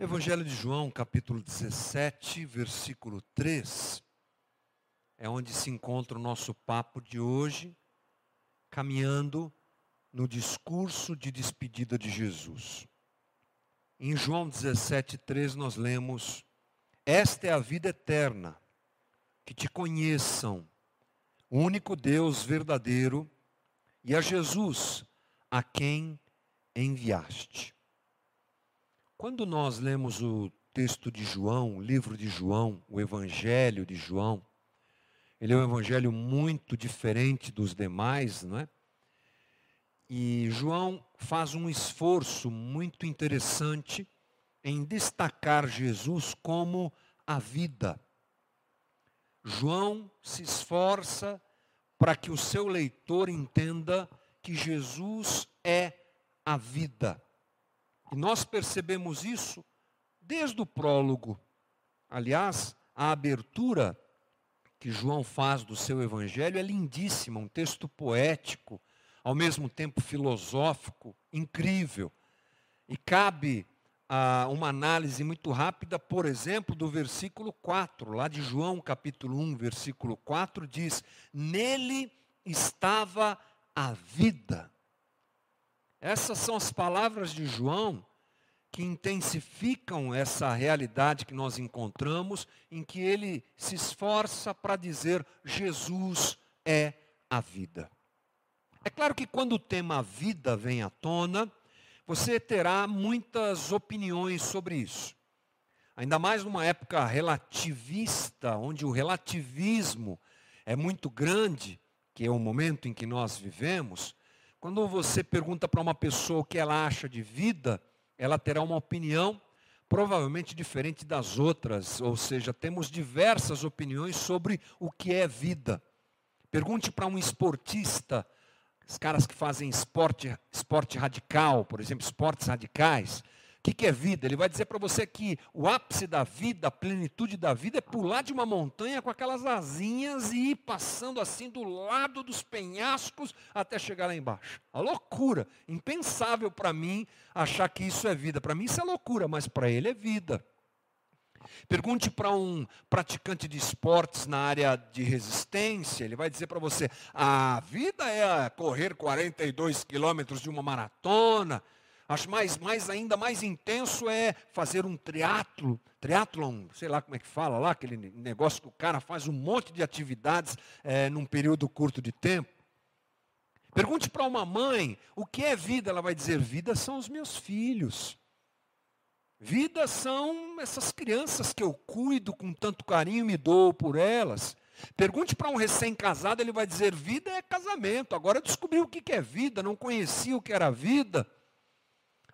Evangelho de João, capítulo 17, versículo 3, é onde se encontra o nosso papo de hoje, caminhando no discurso de despedida de Jesus. Em João 17, 3, nós lemos: Esta é a vida eterna, que te conheçam, o único Deus verdadeiro, e a Jesus, a quem enviaste. Quando nós lemos o texto de João, o livro de João, o Evangelho de João, ele é um evangelho muito diferente dos demais, não é? E João faz um esforço muito interessante em destacar Jesus como a vida. João se esforça para que o seu leitor entenda que Jesus é a vida. E nós percebemos isso desde o prólogo. Aliás, a abertura que João faz do seu evangelho é lindíssima, um texto poético, ao mesmo tempo filosófico, incrível. E cabe a uma análise muito rápida, por exemplo, do versículo 4, lá de João capítulo 1, versículo 4, diz: Nele estava a vida. Essas são as palavras de João que intensificam essa realidade que nós encontramos, em que ele se esforça para dizer: Jesus é a vida. É claro que quando o tema vida vem à tona, você terá muitas opiniões sobre isso. Ainda mais numa época relativista, onde o relativismo é muito grande, que é o momento em que nós vivemos, quando você pergunta para uma pessoa o que ela acha de vida, ela terá uma opinião provavelmente diferente das outras, ou seja, temos diversas opiniões sobre o que é vida. Pergunte para um esportista, os caras que fazem esporte, esporte radical, por exemplo, esportes radicais, o que, é vida? Ele vai dizer para você que o ápice da vida, a plenitude da vida é pular de uma montanha com aquelas asinhas e ir passando assim do lado dos penhascos até chegar lá embaixo. A loucura. Impensável para mim achar que isso é vida. Para mim isso é loucura, mas para ele é vida. Pergunte para um praticante de esportes na área de resistência, ele vai dizer para você: a vida é correr 42 quilômetros de uma maratona. Acho mais, mais ainda mais intenso é fazer um triatlo, triatlon, sei lá como é que fala lá, aquele negócio que o cara faz um monte de atividades é, num período curto de tempo. Pergunte para uma mãe o que é vida, ela vai dizer: vida são os meus filhos. Vida são essas crianças que eu cuido com tanto carinho e me dou por elas. Pergunte para um recém-casado, ele vai dizer: vida é casamento. Agora descobriu o que é vida, não conhecia o que era vida.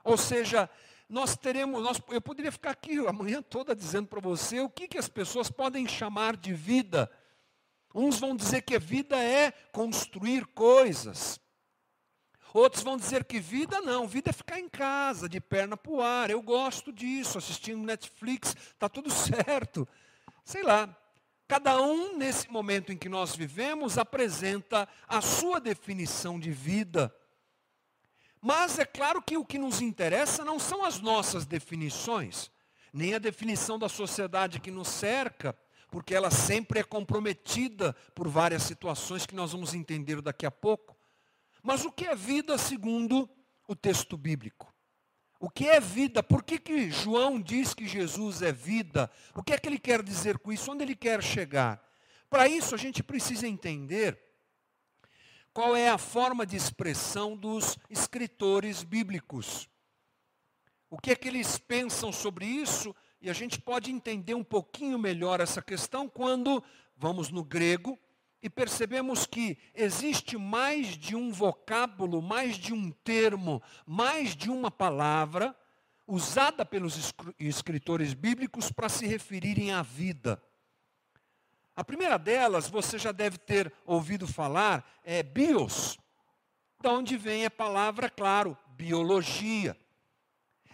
Ou seja, nós teremos, nós, eu poderia ficar aqui a manhã toda dizendo para você o que, que as pessoas podem chamar de vida. Uns vão dizer que vida é construir coisas. Outros vão dizer que vida não, vida é ficar em casa, de perna para o ar. Eu gosto disso, assistindo Netflix, está tudo certo. Sei lá. Cada um, nesse momento em que nós vivemos, apresenta a sua definição de vida. Mas é claro que o que nos interessa não são as nossas definições, nem a definição da sociedade que nos cerca, porque ela sempre é comprometida por várias situações que nós vamos entender daqui a pouco. Mas o que é vida segundo o texto bíblico? O que é vida? Por que, que João diz que Jesus é vida? O que é que ele quer dizer com isso? Onde ele quer chegar? Para isso a gente precisa entender qual é a forma de expressão dos escritores bíblicos. O que é que eles pensam sobre isso? E a gente pode entender um pouquinho melhor essa questão quando vamos no grego e percebemos que existe mais de um vocábulo, mais de um termo, mais de uma palavra usada pelos escritores bíblicos para se referirem à vida. A primeira delas, você já deve ter ouvido falar, é bios, de onde vem a palavra, claro, biologia.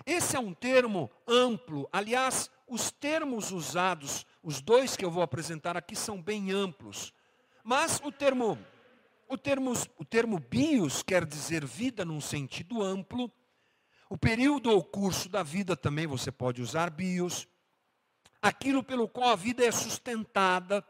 Esse é um termo amplo. Aliás, os termos usados, os dois que eu vou apresentar aqui, são bem amplos. Mas o termo, o termo, o termo bios quer dizer vida num sentido amplo. O período ou curso da vida também você pode usar bios. Aquilo pelo qual a vida é sustentada,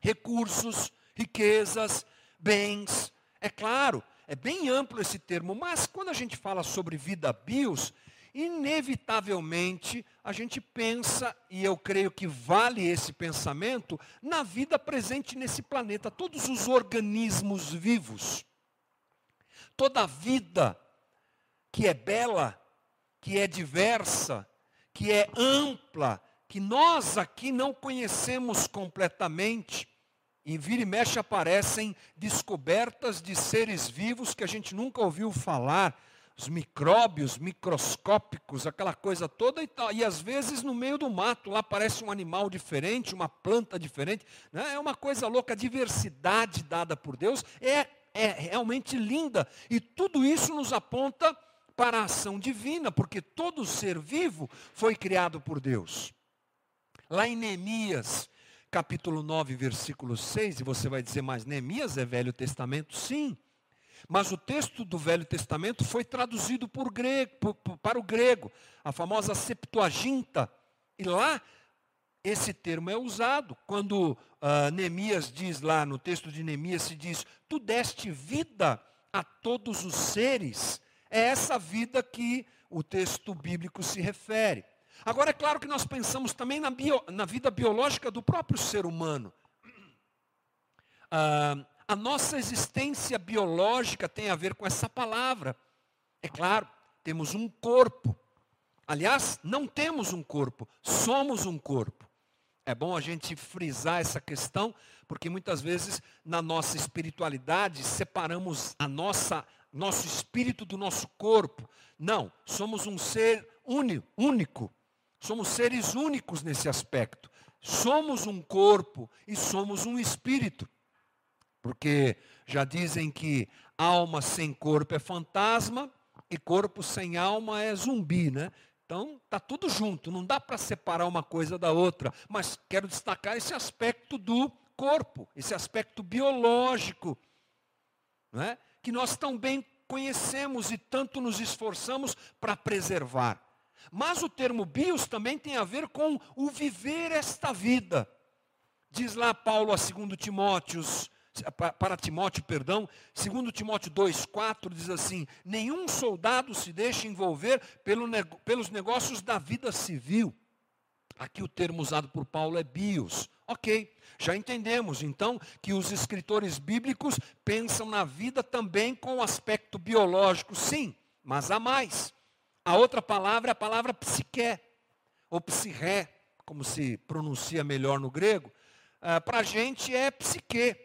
recursos, riquezas, bens. É claro, é bem amplo esse termo, mas quando a gente fala sobre vida bios, inevitavelmente a gente pensa, e eu creio que vale esse pensamento, na vida presente nesse planeta, todos os organismos vivos. Toda vida que é bela, que é diversa, que é ampla, que nós aqui não conhecemos completamente, e vira e mexe aparecem descobertas de seres vivos que a gente nunca ouviu falar, os micróbios microscópicos, aquela coisa toda e tal. E às vezes no meio do mato lá aparece um animal diferente, uma planta diferente. Né? É uma coisa louca, a diversidade dada por Deus é, é realmente linda. E tudo isso nos aponta para a ação divina, porque todo ser vivo foi criado por Deus. Lá em Neemias, capítulo 9, versículo 6, e você vai dizer, mas Neemias é Velho Testamento? Sim. Mas o texto do Velho Testamento foi traduzido grego, para o grego, a famosa Septuaginta. E lá, esse termo é usado. Quando uh, Neemias diz lá, no texto de Neemias se diz, tu deste vida a todos os seres. É essa vida que o texto bíblico se refere. Agora, é claro que nós pensamos também na, bio, na vida biológica do próprio ser humano. Ah, a nossa existência biológica tem a ver com essa palavra. É claro, temos um corpo. Aliás, não temos um corpo, somos um corpo. É bom a gente frisar essa questão, porque muitas vezes na nossa espiritualidade separamos a nossa nosso espírito do nosso corpo. Não, somos um ser único. Somos seres únicos nesse aspecto. Somos um corpo e somos um espírito. Porque já dizem que alma sem corpo é fantasma e corpo sem alma é zumbi, né? Então, está tudo junto, não dá para separar uma coisa da outra. Mas quero destacar esse aspecto do corpo, esse aspecto biológico, não é? que nós tão bem conhecemos e tanto nos esforçamos para preservar. Mas o termo bios também tem a ver com o viver esta vida. Diz lá Paulo a 2 Timóteos, para Timóteo, perdão, 2 Timóteo 2,4 diz assim: nenhum soldado se deixa envolver pelo, pelos negócios da vida civil. Aqui o termo usado por Paulo é bios. Ok, já entendemos então que os escritores bíblicos pensam na vida também com o aspecto biológico, sim, mas há mais. A outra palavra é a palavra psique, ou psirré, como se pronuncia melhor no grego. Ah, Para a gente é psique.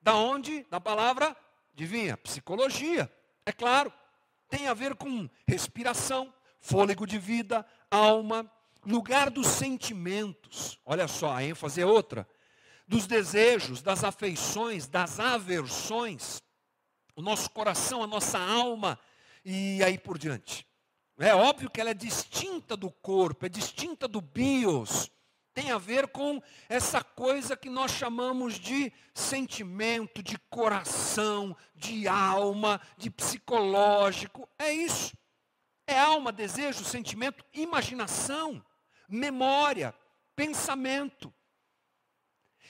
Da onde? Da palavra, adivinha? Psicologia. É claro. Tem a ver com respiração, fôlego de vida, alma, lugar dos sentimentos. Olha só, a ênfase é outra. Dos desejos, das afeições, das aversões. O nosso coração, a nossa alma e aí por diante. É óbvio que ela é distinta do corpo, é distinta do bios. Tem a ver com essa coisa que nós chamamos de sentimento, de coração, de alma, de psicológico. É isso. É alma, desejo, sentimento, imaginação, memória, pensamento.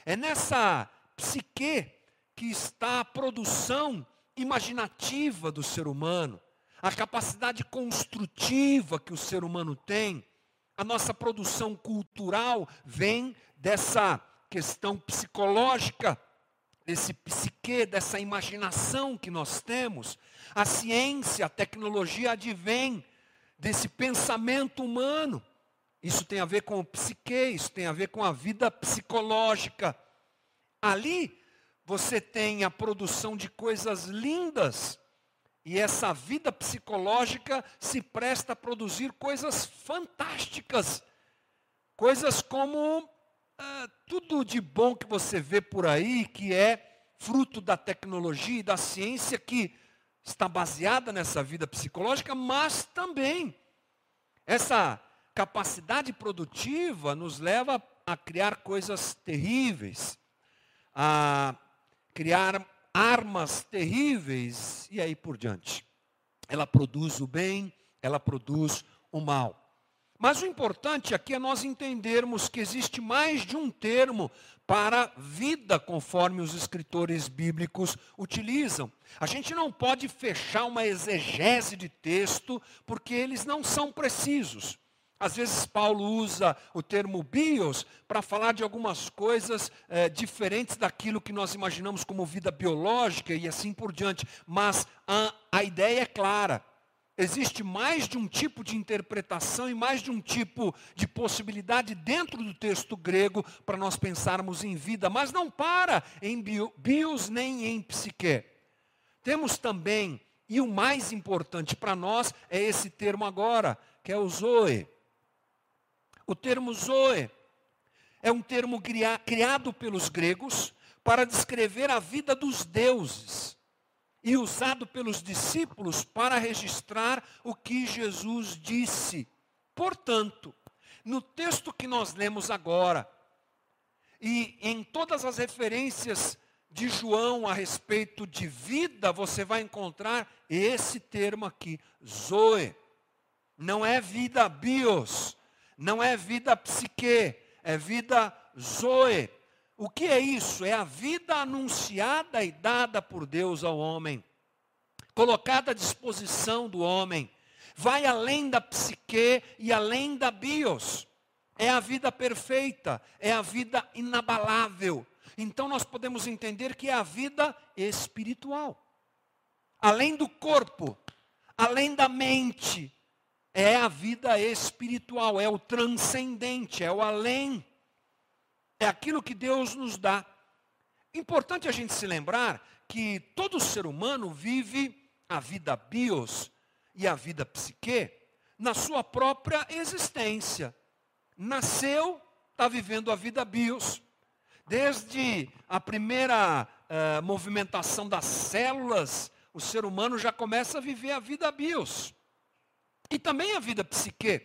É nessa psique que está a produção imaginativa do ser humano a capacidade construtiva que o ser humano tem, a nossa produção cultural vem dessa questão psicológica, desse psique, dessa imaginação que nós temos. A ciência, a tecnologia advém desse pensamento humano. Isso tem a ver com o psique, isso tem a ver com a vida psicológica. Ali você tem a produção de coisas lindas, e essa vida psicológica se presta a produzir coisas fantásticas. Coisas como ah, tudo de bom que você vê por aí, que é fruto da tecnologia e da ciência que está baseada nessa vida psicológica, mas também essa capacidade produtiva nos leva a criar coisas terríveis, a criar armas terríveis e aí por diante. Ela produz o bem, ela produz o mal. Mas o importante aqui é nós entendermos que existe mais de um termo para vida, conforme os escritores bíblicos utilizam. A gente não pode fechar uma exegese de texto, porque eles não são precisos. Às vezes Paulo usa o termo bios para falar de algumas coisas é, diferentes daquilo que nós imaginamos como vida biológica e assim por diante. Mas a, a ideia é clara. Existe mais de um tipo de interpretação e mais de um tipo de possibilidade dentro do texto grego para nós pensarmos em vida, mas não para em bios nem em psique. Temos também, e o mais importante para nós é esse termo agora, que é o zoe. O termo zoe é um termo criado pelos gregos para descrever a vida dos deuses e usado pelos discípulos para registrar o que Jesus disse. Portanto, no texto que nós lemos agora, e em todas as referências de João a respeito de vida, você vai encontrar esse termo aqui, Zoe. Não é vida bios, não é vida psique, é vida Zoe. O que é isso? É a vida anunciada e dada por Deus ao homem, colocada à disposição do homem. Vai além da psique e além da bios. É a vida perfeita, é a vida inabalável. Então nós podemos entender que é a vida espiritual. Além do corpo, além da mente, é a vida espiritual, é o transcendente, é o além. É aquilo que Deus nos dá. Importante a gente se lembrar que todo ser humano vive a vida bios e a vida psique na sua própria existência. Nasceu, está vivendo a vida bios. Desde a primeira uh, movimentação das células, o ser humano já começa a viver a vida bios. E também a vida psique.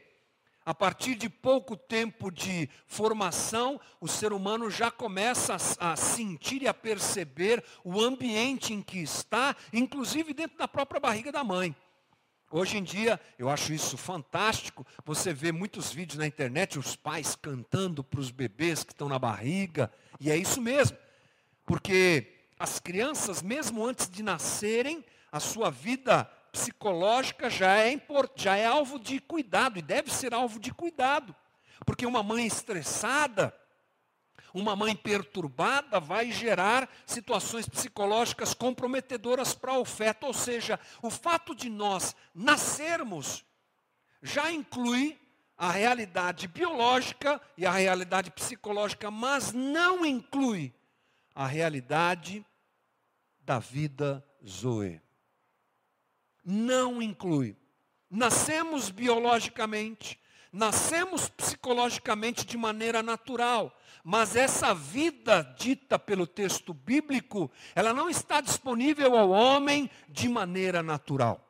A partir de pouco tempo de formação, o ser humano já começa a, a, sentir e a perceber o ambiente em que está, inclusive dentro da própria barriga da mãe. Hoje em dia, eu acho isso fantástico. Você vê muitos vídeos na internet, os pais cantando para os bebês que estão na barriga. E é isso mesmo. Porque as crianças, mesmo antes de nascerem, a sua vida psicológica já é, já é alvo de cuidado e deve ser alvo de cuidado. Porque uma mãe estressada, uma mãe perturbada vai gerar situações psicológicas comprometedoras para o feto. Ou seja, o fato de nós nascermos já inclui a realidade biológica e a realidade psicológica, mas não inclui a realidade da vida Zoe não inclui. Nascemos biologicamente, nascemos psicologicamente de maneira natural, mas essa vida dita pelo texto bíblico, ela não está disponível ao homem de maneira natural.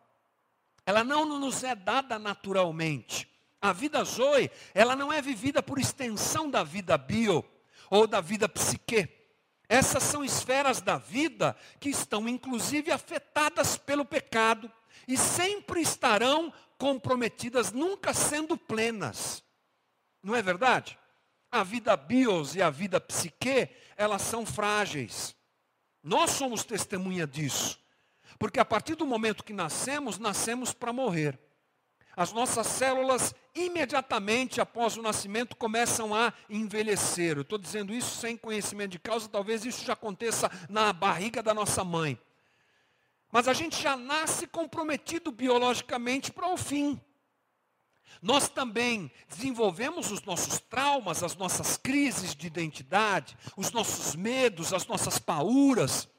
Ela não nos é dada naturalmente. A vida Zoe, ela não é vivida por extensão da vida bio ou da vida psique. Essas são esferas da vida que estão inclusive afetadas pelo pecado, e sempre estarão comprometidas, nunca sendo plenas. Não é verdade? A vida bios e a vida psique, elas são frágeis. Nós somos testemunha disso. Porque a partir do momento que nascemos, nascemos para morrer. As nossas células, imediatamente após o nascimento, começam a envelhecer. Eu estou dizendo isso sem conhecimento de causa, talvez isso já aconteça na barriga da nossa mãe. Mas a gente já nasce comprometido biologicamente para o fim. Nós também desenvolvemos os nossos traumas, as nossas crises de identidade, os nossos medos, as nossas pauras,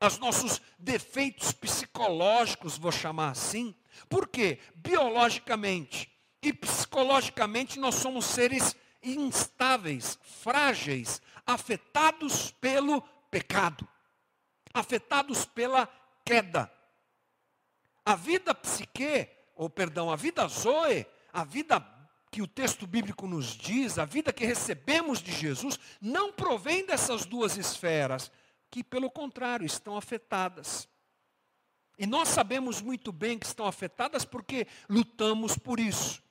os nossos defeitos psicológicos, vou chamar assim. Porque biologicamente e psicologicamente nós somos seres instáveis, frágeis, afetados pelo pecado, afetados pela queda. A vida psique, ou perdão, a vida zoe, a vida que o texto bíblico nos diz, a vida que recebemos de Jesus, não provém dessas duas esferas, que pelo contrário estão afetadas. E nós sabemos muito bem que estão afetadas porque lutamos por isso.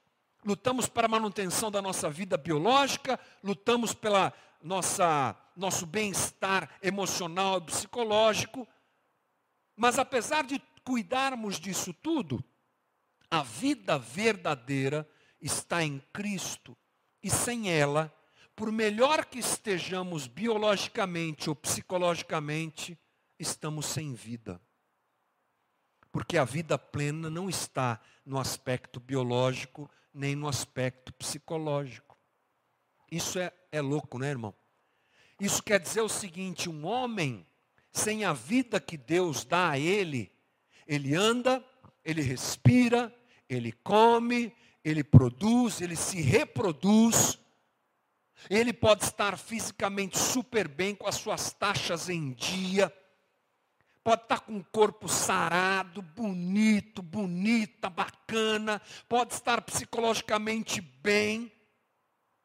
Lutamos para a manutenção da nossa vida biológica, lutamos pela nossa nosso bem-estar emocional e psicológico. Mas apesar de cuidarmos disso tudo, a vida verdadeira está em Cristo e sem ela, por melhor que estejamos biologicamente ou psicologicamente, estamos sem vida. Porque a vida plena não está no aspecto biológico nem no aspecto psicológico. Isso é, é louco, né, irmão? Isso quer dizer o seguinte: um homem, sem a vida que Deus dá a ele, ele anda, ele respira, ele come, ele produz, ele se reproduz. Ele pode estar fisicamente super bem, com as suas taxas em dia. Pode estar com o corpo sarado, bonito, bonita, bacana. Pode estar psicologicamente bem,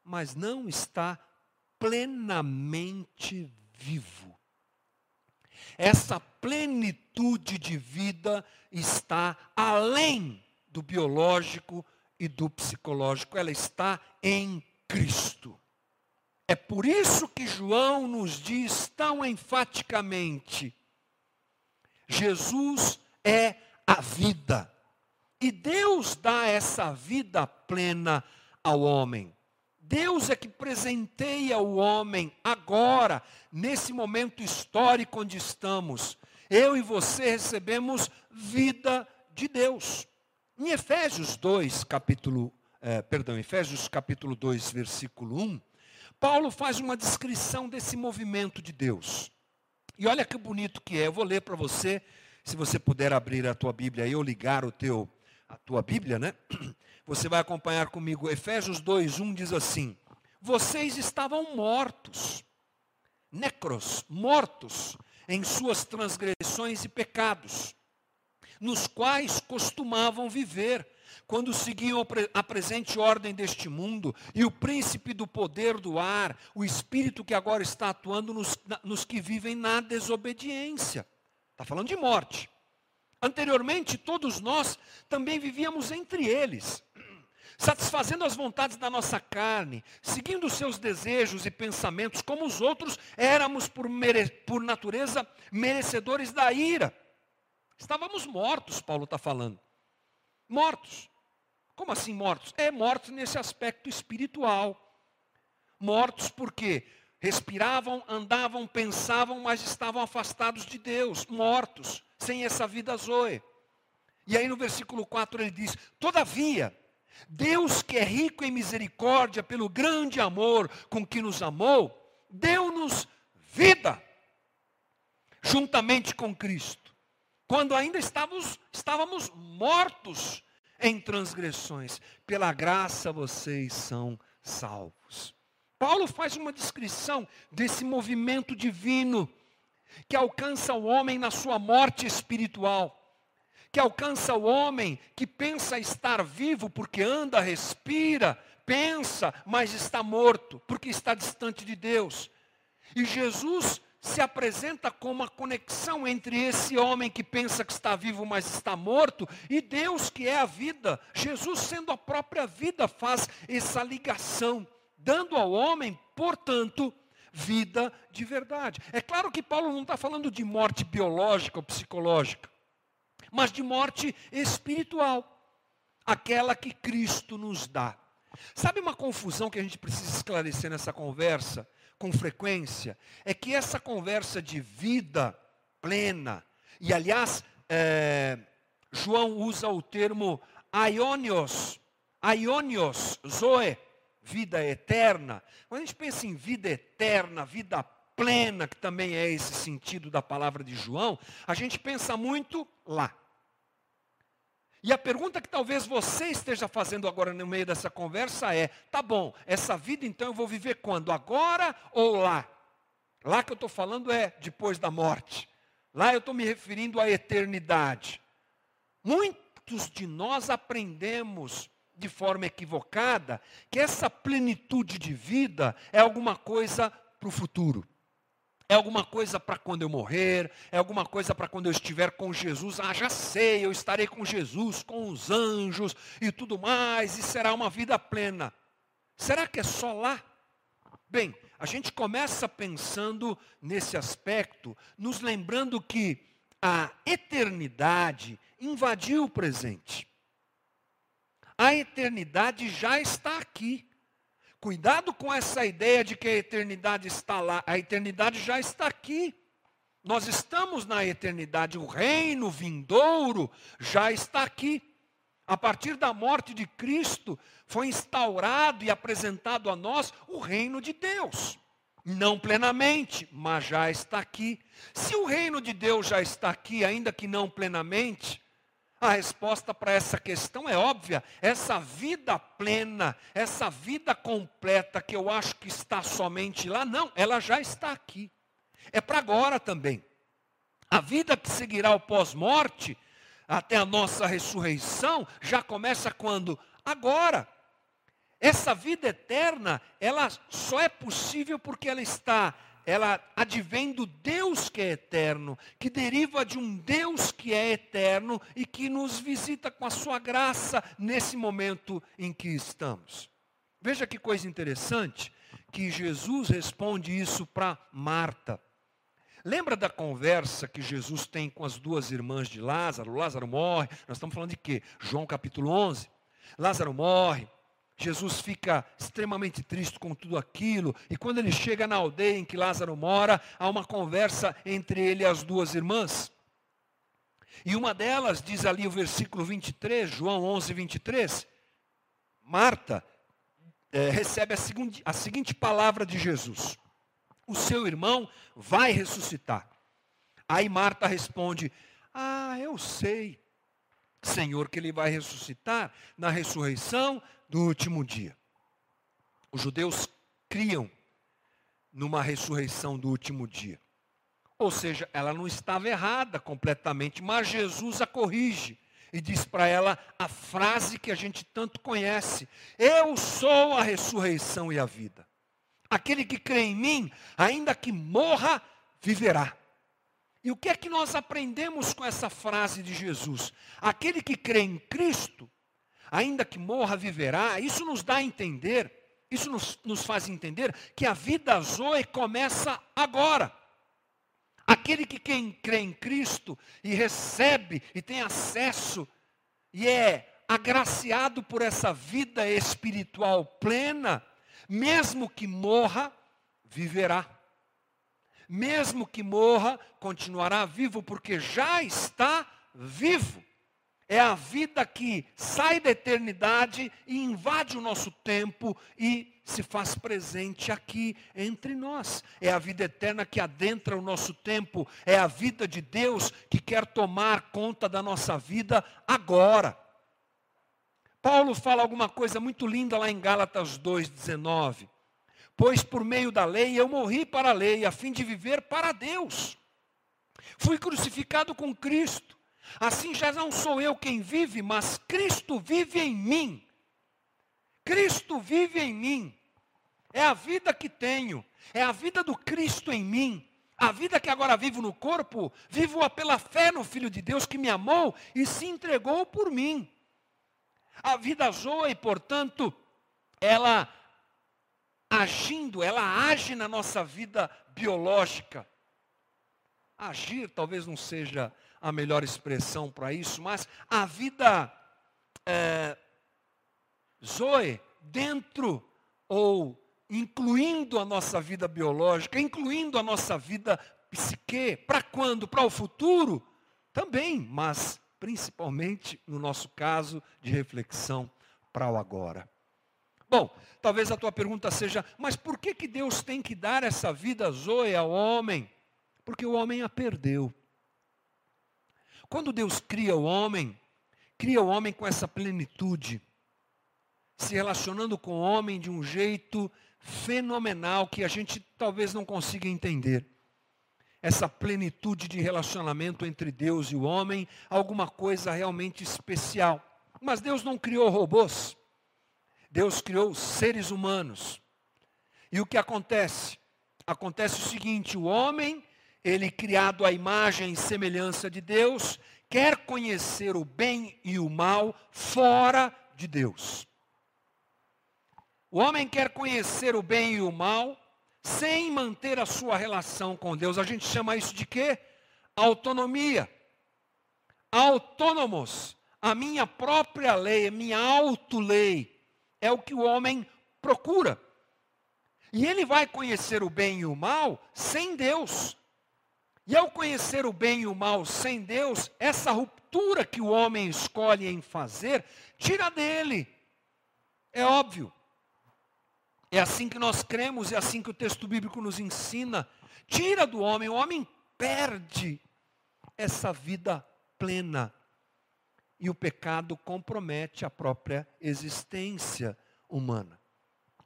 mas não está plenamente vivo. Essa plenitude de vida está além do biológico e do psicológico, ela está em Cristo. É por isso que João nos diz tão enfaticamente: Jesus é a vida. E Deus dá essa vida plena ao homem. Deus é que presenteia o homem agora, nesse momento histórico onde estamos. Eu e você recebemos vida de Deus. Em Efésios 2, capítulo, eh, perdão, Efésios capítulo 2, versículo 1, Paulo faz uma descrição desse movimento de Deus. E olha que bonito que é. Eu vou ler para você, se você puder abrir a tua Bíblia e ou ligar o teu a tua Bíblia, né? Você vai acompanhar comigo. Efésios 2:1 diz assim: Vocês estavam mortos, necros, mortos em suas transgressões e pecados, nos quais costumavam viver, quando seguiam a presente ordem deste mundo, e o príncipe do poder do ar, o espírito que agora está atuando nos, nos que vivem na desobediência. Está falando de morte. Anteriormente, todos nós também vivíamos entre eles, satisfazendo as vontades da nossa carne, seguindo seus desejos e pensamentos, como os outros éramos por, mere... por natureza merecedores da ira. Estávamos mortos, Paulo está falando. Mortos. Como assim mortos? É mortos nesse aspecto espiritual. Mortos porque respiravam, andavam, pensavam, mas estavam afastados de Deus, mortos sem essa vida zoe. E aí no versículo 4 ele diz: Todavia, Deus que é rico em misericórdia, pelo grande amor com que nos amou, deu-nos vida, juntamente com Cristo, quando ainda estávamos, estávamos mortos em transgressões. Pela graça vocês são salvos. Paulo faz uma descrição desse movimento divino que alcança o homem na sua morte espiritual, que alcança o homem que pensa estar vivo porque anda, respira, pensa, mas está morto, porque está distante de Deus. E Jesus se apresenta como a conexão entre esse homem que pensa que está vivo, mas está morto, e Deus que é a vida. Jesus, sendo a própria vida, faz essa ligação, dando ao homem, portanto, vida de verdade. É claro que Paulo não está falando de morte biológica ou psicológica, mas de morte espiritual aquela que Cristo nos dá. Sabe uma confusão que a gente precisa esclarecer nessa conversa com frequência? É que essa conversa de vida plena, e aliás, é, João usa o termo aionios, aionios, zoe, vida eterna. Quando a gente pensa em vida eterna, vida plena, que também é esse sentido da palavra de João, a gente pensa muito lá. E a pergunta que talvez você esteja fazendo agora no meio dessa conversa é: tá bom, essa vida então eu vou viver quando? Agora ou lá? Lá que eu estou falando é depois da morte. Lá eu estou me referindo à eternidade. Muitos de nós aprendemos de forma equivocada que essa plenitude de vida é alguma coisa para o futuro. É alguma coisa para quando eu morrer? É alguma coisa para quando eu estiver com Jesus? Ah, já sei, eu estarei com Jesus, com os anjos e tudo mais, e será uma vida plena. Será que é só lá? Bem, a gente começa pensando nesse aspecto, nos lembrando que a eternidade invadiu o presente. A eternidade já está aqui. Cuidado com essa ideia de que a eternidade está lá. A eternidade já está aqui. Nós estamos na eternidade. O reino vindouro já está aqui. A partir da morte de Cristo, foi instaurado e apresentado a nós o reino de Deus. Não plenamente, mas já está aqui. Se o reino de Deus já está aqui, ainda que não plenamente, a resposta para essa questão é óbvia. Essa vida plena, essa vida completa que eu acho que está somente lá, não, ela já está aqui. É para agora também. A vida que seguirá o pós-morte, até a nossa ressurreição, já começa quando? Agora. Essa vida eterna, ela só é possível porque ela está ela advém do Deus que é eterno, que deriva de um Deus que é eterno e que nos visita com a sua graça nesse momento em que estamos. Veja que coisa interessante, que Jesus responde isso para Marta. Lembra da conversa que Jesus tem com as duas irmãs de Lázaro? Lázaro morre, nós estamos falando de quê? João capítulo 11. Lázaro morre, Jesus fica extremamente triste com tudo aquilo, e quando ele chega na aldeia em que Lázaro mora, há uma conversa entre ele e as duas irmãs. E uma delas diz ali o versículo 23, João 11, 23, Marta é, recebe a, seguinte, a seguinte palavra de Jesus: O seu irmão vai ressuscitar. Aí Marta responde: Ah, eu sei, Senhor, que ele vai ressuscitar na ressurreição do último dia. Os judeus criam numa ressurreição do último dia. Ou seja, ela não estava errada completamente, mas Jesus a corrige e diz para ela a frase que a gente tanto conhece: Eu sou a ressurreição e a vida. Aquele que crê em mim, ainda que morra, viverá. E o que é que nós aprendemos com essa frase de Jesus? Aquele que crê em Cristo ainda que morra, viverá. Isso nos dá a entender, isso nos, nos faz entender que a vida Zoe começa agora. Aquele que quem crê em Cristo e recebe e tem acesso e é agraciado por essa vida espiritual plena, mesmo que morra, viverá. Mesmo que morra, continuará vivo, porque já está vivo. É a vida que sai da eternidade e invade o nosso tempo e se faz presente aqui entre nós. É a vida eterna que adentra o nosso tempo. É a vida de Deus que quer tomar conta da nossa vida agora. Paulo fala alguma coisa muito linda lá em Gálatas 2,19. Pois por meio da lei eu morri para a lei, a fim de viver para Deus. Fui crucificado com Cristo. Assim já não sou eu quem vive, mas Cristo vive em mim. Cristo vive em mim. É a vida que tenho, é a vida do Cristo em mim. A vida que agora vivo no corpo, vivo-a pela fé no Filho de Deus que me amou e se entregou por mim. A vida Zoe, portanto, ela agindo, ela age na nossa vida biológica. Agir talvez não seja a melhor expressão para isso, mas a vida é, Zoe, dentro ou incluindo a nossa vida biológica, incluindo a nossa vida psique, para quando? Para o futuro? Também, mas principalmente no nosso caso de reflexão para o agora. Bom, talvez a tua pergunta seja, mas por que, que Deus tem que dar essa vida Zoe ao homem? Porque o homem a perdeu. Quando Deus cria o homem, cria o homem com essa plenitude, se relacionando com o homem de um jeito fenomenal que a gente talvez não consiga entender. Essa plenitude de relacionamento entre Deus e o homem, alguma coisa realmente especial. Mas Deus não criou robôs. Deus criou seres humanos. E o que acontece? acontece o seguinte: o homem, ele criado à imagem e semelhança de Deus, quer conhecer o bem e o mal fora de Deus. O homem quer conhecer o bem e o mal sem manter a sua relação com Deus. A gente chama isso de quê? Autonomia. Autônomos. A minha própria lei, a minha auto-lei, é o que o homem procura. E ele vai conhecer o bem e o mal sem Deus. E ao conhecer o bem e o mal sem Deus, essa ruptura que o homem escolhe em fazer, tira dele. É óbvio. É assim que nós cremos, é assim que o texto bíblico nos ensina. Tira do homem, o homem perde essa vida plena. E o pecado compromete a própria existência humana.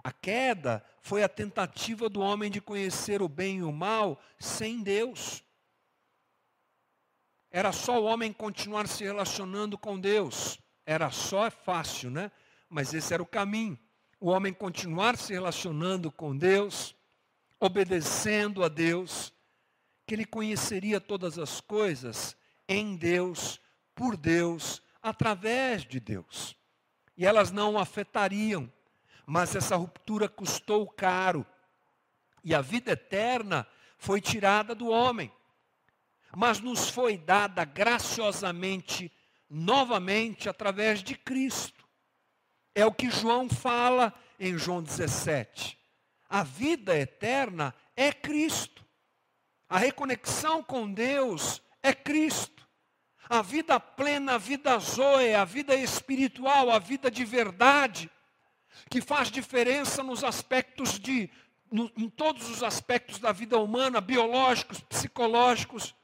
A queda foi a tentativa do homem de conhecer o bem e o mal sem Deus. Era só o homem continuar se relacionando com Deus. Era só, é fácil, né? Mas esse era o caminho. O homem continuar se relacionando com Deus, obedecendo a Deus, que ele conheceria todas as coisas em Deus, por Deus, através de Deus. E elas não o afetariam mas essa ruptura custou caro. E a vida eterna foi tirada do homem. Mas nos foi dada graciosamente, novamente, através de Cristo. É o que João fala em João 17. A vida eterna é Cristo. A reconexão com Deus é Cristo. A vida plena, a vida zoe, a vida espiritual, a vida de verdade que faz diferença nos aspectos de, no, em todos os aspectos da vida humana, biológicos, psicológicos,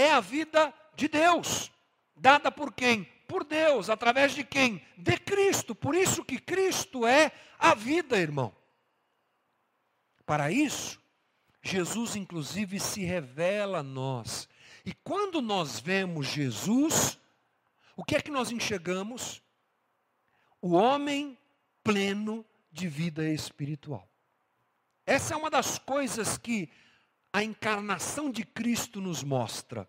é a vida de Deus, dada por quem? Por Deus, através de quem? De Cristo. Por isso que Cristo é a vida, irmão. Para isso, Jesus inclusive se revela a nós. E quando nós vemos Jesus, o que é que nós enxergamos? O homem pleno de vida espiritual. Essa é uma das coisas que a encarnação de Cristo nos mostra.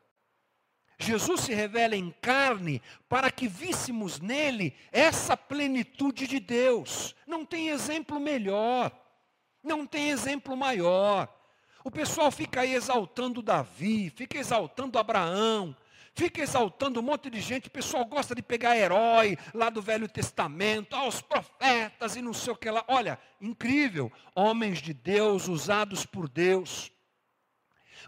Jesus se revela em carne para que víssemos nele essa plenitude de Deus. Não tem exemplo melhor, não tem exemplo maior. O pessoal fica aí exaltando Davi, fica exaltando Abraão, fica exaltando um monte de gente, o pessoal gosta de pegar herói lá do Velho Testamento, aos profetas e não sei o que lá. Olha, incrível, homens de Deus, usados por Deus.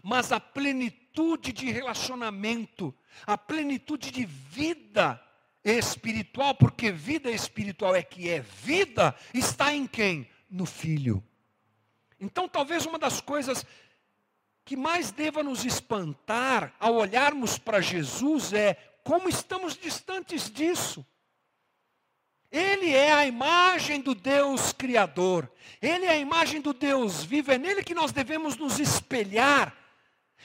Mas a plenitude de relacionamento, a plenitude de vida espiritual, porque vida espiritual é que é vida, está em quem? No Filho. Então, talvez uma das coisas que mais deva nos espantar ao olharmos para Jesus é como estamos distantes disso. Ele é a imagem do Deus Criador. Ele é a imagem do Deus vivo. É nele que nós devemos nos espelhar.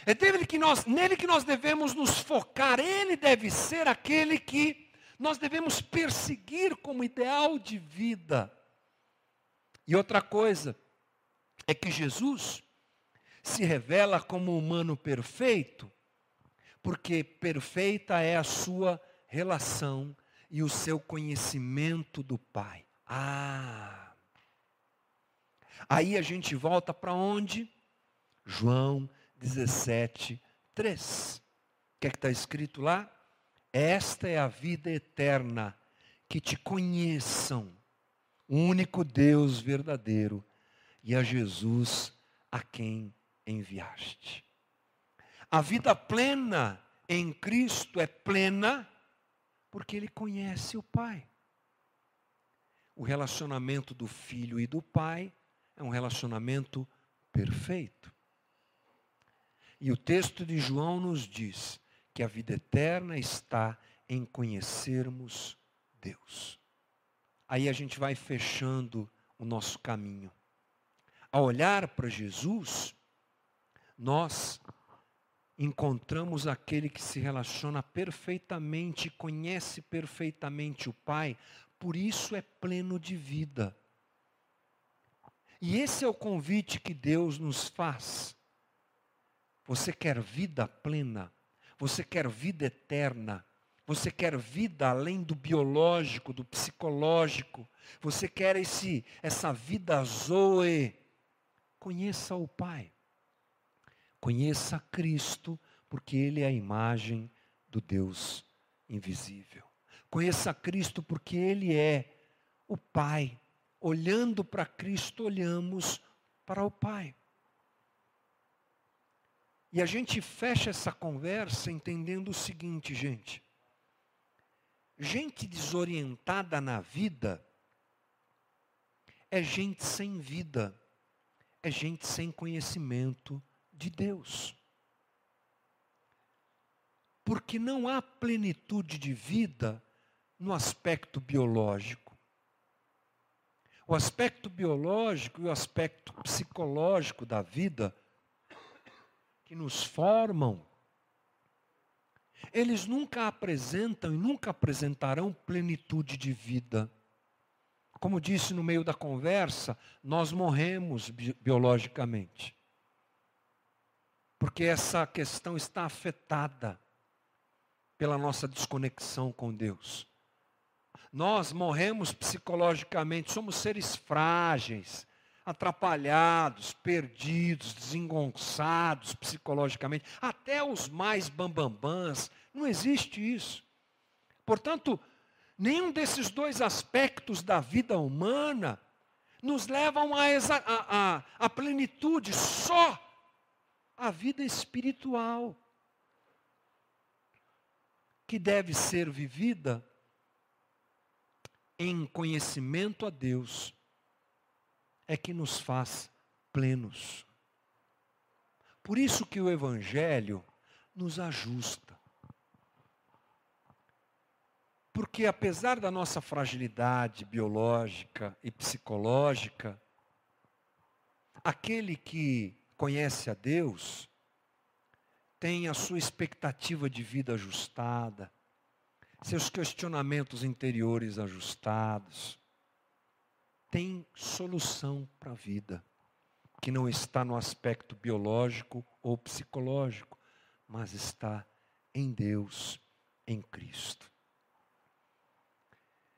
É dele que nós, nele que nós devemos nos focar. Ele deve ser aquele que nós devemos perseguir como ideal de vida. E outra coisa é que Jesus se revela como humano perfeito, porque perfeita é a sua relação e o seu conhecimento do Pai. Ah! Aí a gente volta para onde? João 17, 3. O que é que está escrito lá? Esta é a vida eterna, que te conheçam, o único Deus verdadeiro, e a Jesus a quem enviaste. A vida plena em Cristo é plena porque ele conhece o Pai. O relacionamento do filho e do pai é um relacionamento perfeito. E o texto de João nos diz que a vida eterna está em conhecermos Deus. Aí a gente vai fechando o nosso caminho. Ao olhar para Jesus, nós encontramos aquele que se relaciona perfeitamente, conhece perfeitamente o Pai, por isso é pleno de vida. E esse é o convite que Deus nos faz. Você quer vida plena? Você quer vida eterna? Você quer vida além do biológico, do psicológico? Você quer esse, essa vida zoe? Conheça o Pai. Conheça Cristo, porque Ele é a imagem do Deus invisível. Conheça Cristo, porque Ele é o Pai. Olhando para Cristo, olhamos para o Pai. E a gente fecha essa conversa entendendo o seguinte, gente. Gente desorientada na vida é gente sem vida, é gente sem conhecimento de Deus. Porque não há plenitude de vida no aspecto biológico. O aspecto biológico e o aspecto psicológico da vida que nos formam, eles nunca apresentam e nunca apresentarão plenitude de vida. Como disse no meio da conversa, nós morremos bi biologicamente. Porque essa questão está afetada pela nossa desconexão com Deus. Nós morremos psicologicamente, somos seres frágeis, atrapalhados, perdidos, desengonçados psicologicamente, até os mais bambambãs. Não existe isso. Portanto, nenhum desses dois aspectos da vida humana nos levam à a, a, a, plenitude, só a vida espiritual, que deve ser vivida em conhecimento a Deus é que nos faz plenos. Por isso que o Evangelho nos ajusta. Porque apesar da nossa fragilidade biológica e psicológica, aquele que conhece a Deus tem a sua expectativa de vida ajustada, seus questionamentos interiores ajustados, tem solução para a vida, que não está no aspecto biológico ou psicológico, mas está em Deus, em Cristo.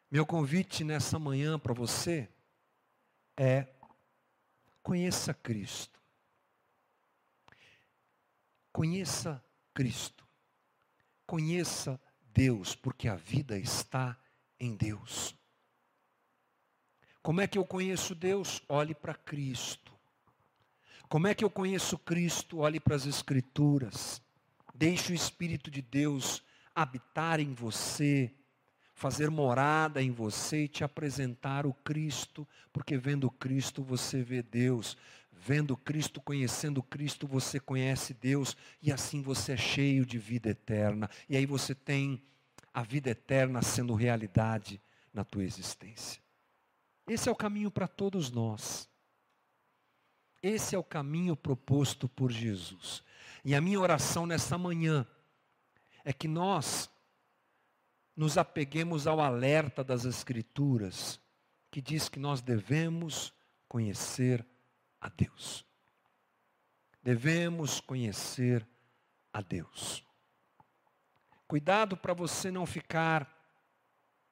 Meu convite nessa manhã para você é conheça Cristo. Conheça Cristo. Conheça Deus, porque a vida está em Deus. Como é que eu conheço Deus? Olhe para Cristo. Como é que eu conheço Cristo? Olhe para as Escrituras. Deixe o Espírito de Deus habitar em você, fazer morada em você e te apresentar o Cristo, porque vendo Cristo você vê Deus. Vendo Cristo, conhecendo Cristo, você conhece Deus e assim você é cheio de vida eterna. E aí você tem a vida eterna sendo realidade na tua existência. Esse é o caminho para todos nós. Esse é o caminho proposto por Jesus. E a minha oração nessa manhã é que nós nos apeguemos ao alerta das Escrituras, que diz que nós devemos conhecer a Deus. Devemos conhecer a Deus. Cuidado para você não ficar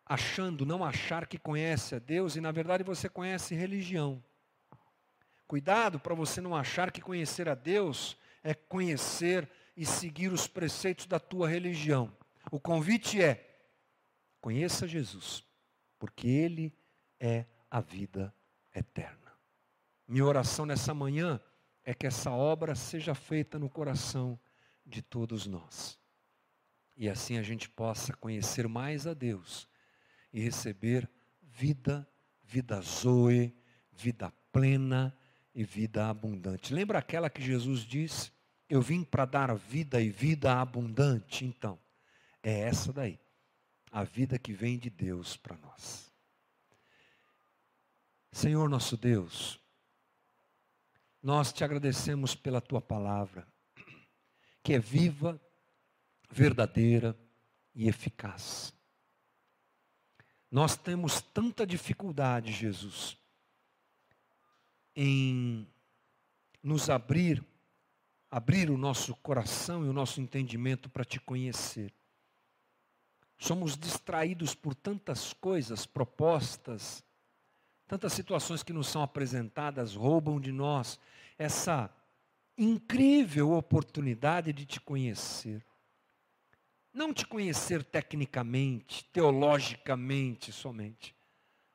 achando, não achar que conhece a Deus e na verdade você conhece religião. Cuidado para você não achar que conhecer a Deus é conhecer e seguir os preceitos da tua religião. O convite é: conheça Jesus, porque Ele é a vida eterna. Minha oração nessa manhã é que essa obra seja feita no coração de todos nós. E assim a gente possa conhecer mais a Deus e receber vida, vida zoe, vida plena e vida abundante. Lembra aquela que Jesus disse: Eu vim para dar vida e vida abundante? Então, é essa daí, a vida que vem de Deus para nós. Senhor nosso Deus, nós te agradecemos pela tua palavra, que é viva, verdadeira e eficaz. Nós temos tanta dificuldade, Jesus, em nos abrir, abrir o nosso coração e o nosso entendimento para te conhecer. Somos distraídos por tantas coisas, propostas, tantas situações que nos são apresentadas, roubam de nós essa incrível oportunidade de te conhecer. Não te conhecer tecnicamente, teologicamente somente,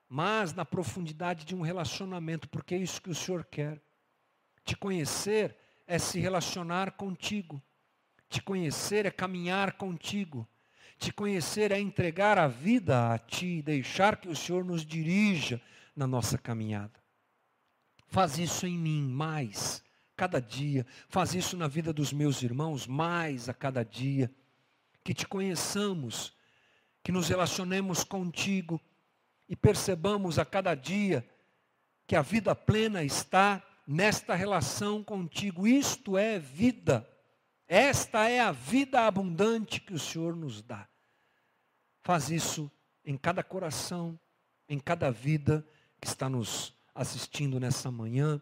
mas na profundidade de um relacionamento, porque é isso que o Senhor quer. Te conhecer é se relacionar contigo. Te conhecer é caminhar contigo. Te conhecer é entregar a vida a ti, deixar que o Senhor nos dirija na nossa caminhada. Faz isso em mim mais, cada dia. Faz isso na vida dos meus irmãos mais a cada dia. Que te conheçamos, que nos relacionemos contigo e percebamos a cada dia que a vida plena está nesta relação contigo. Isto é vida. Esta é a vida abundante que o Senhor nos dá. Faz isso em cada coração, em cada vida que está nos assistindo nessa manhã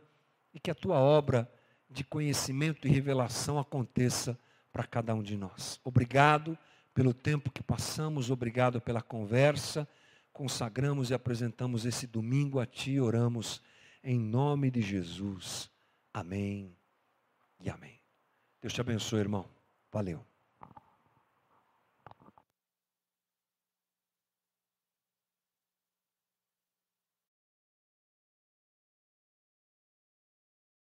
e que a tua obra de conhecimento e revelação aconteça para cada um de nós. Obrigado pelo tempo que passamos, obrigado pela conversa. Consagramos e apresentamos esse domingo a ti, oramos em nome de Jesus. Amém e amém. Deus te abençoe, irmão. Valeu.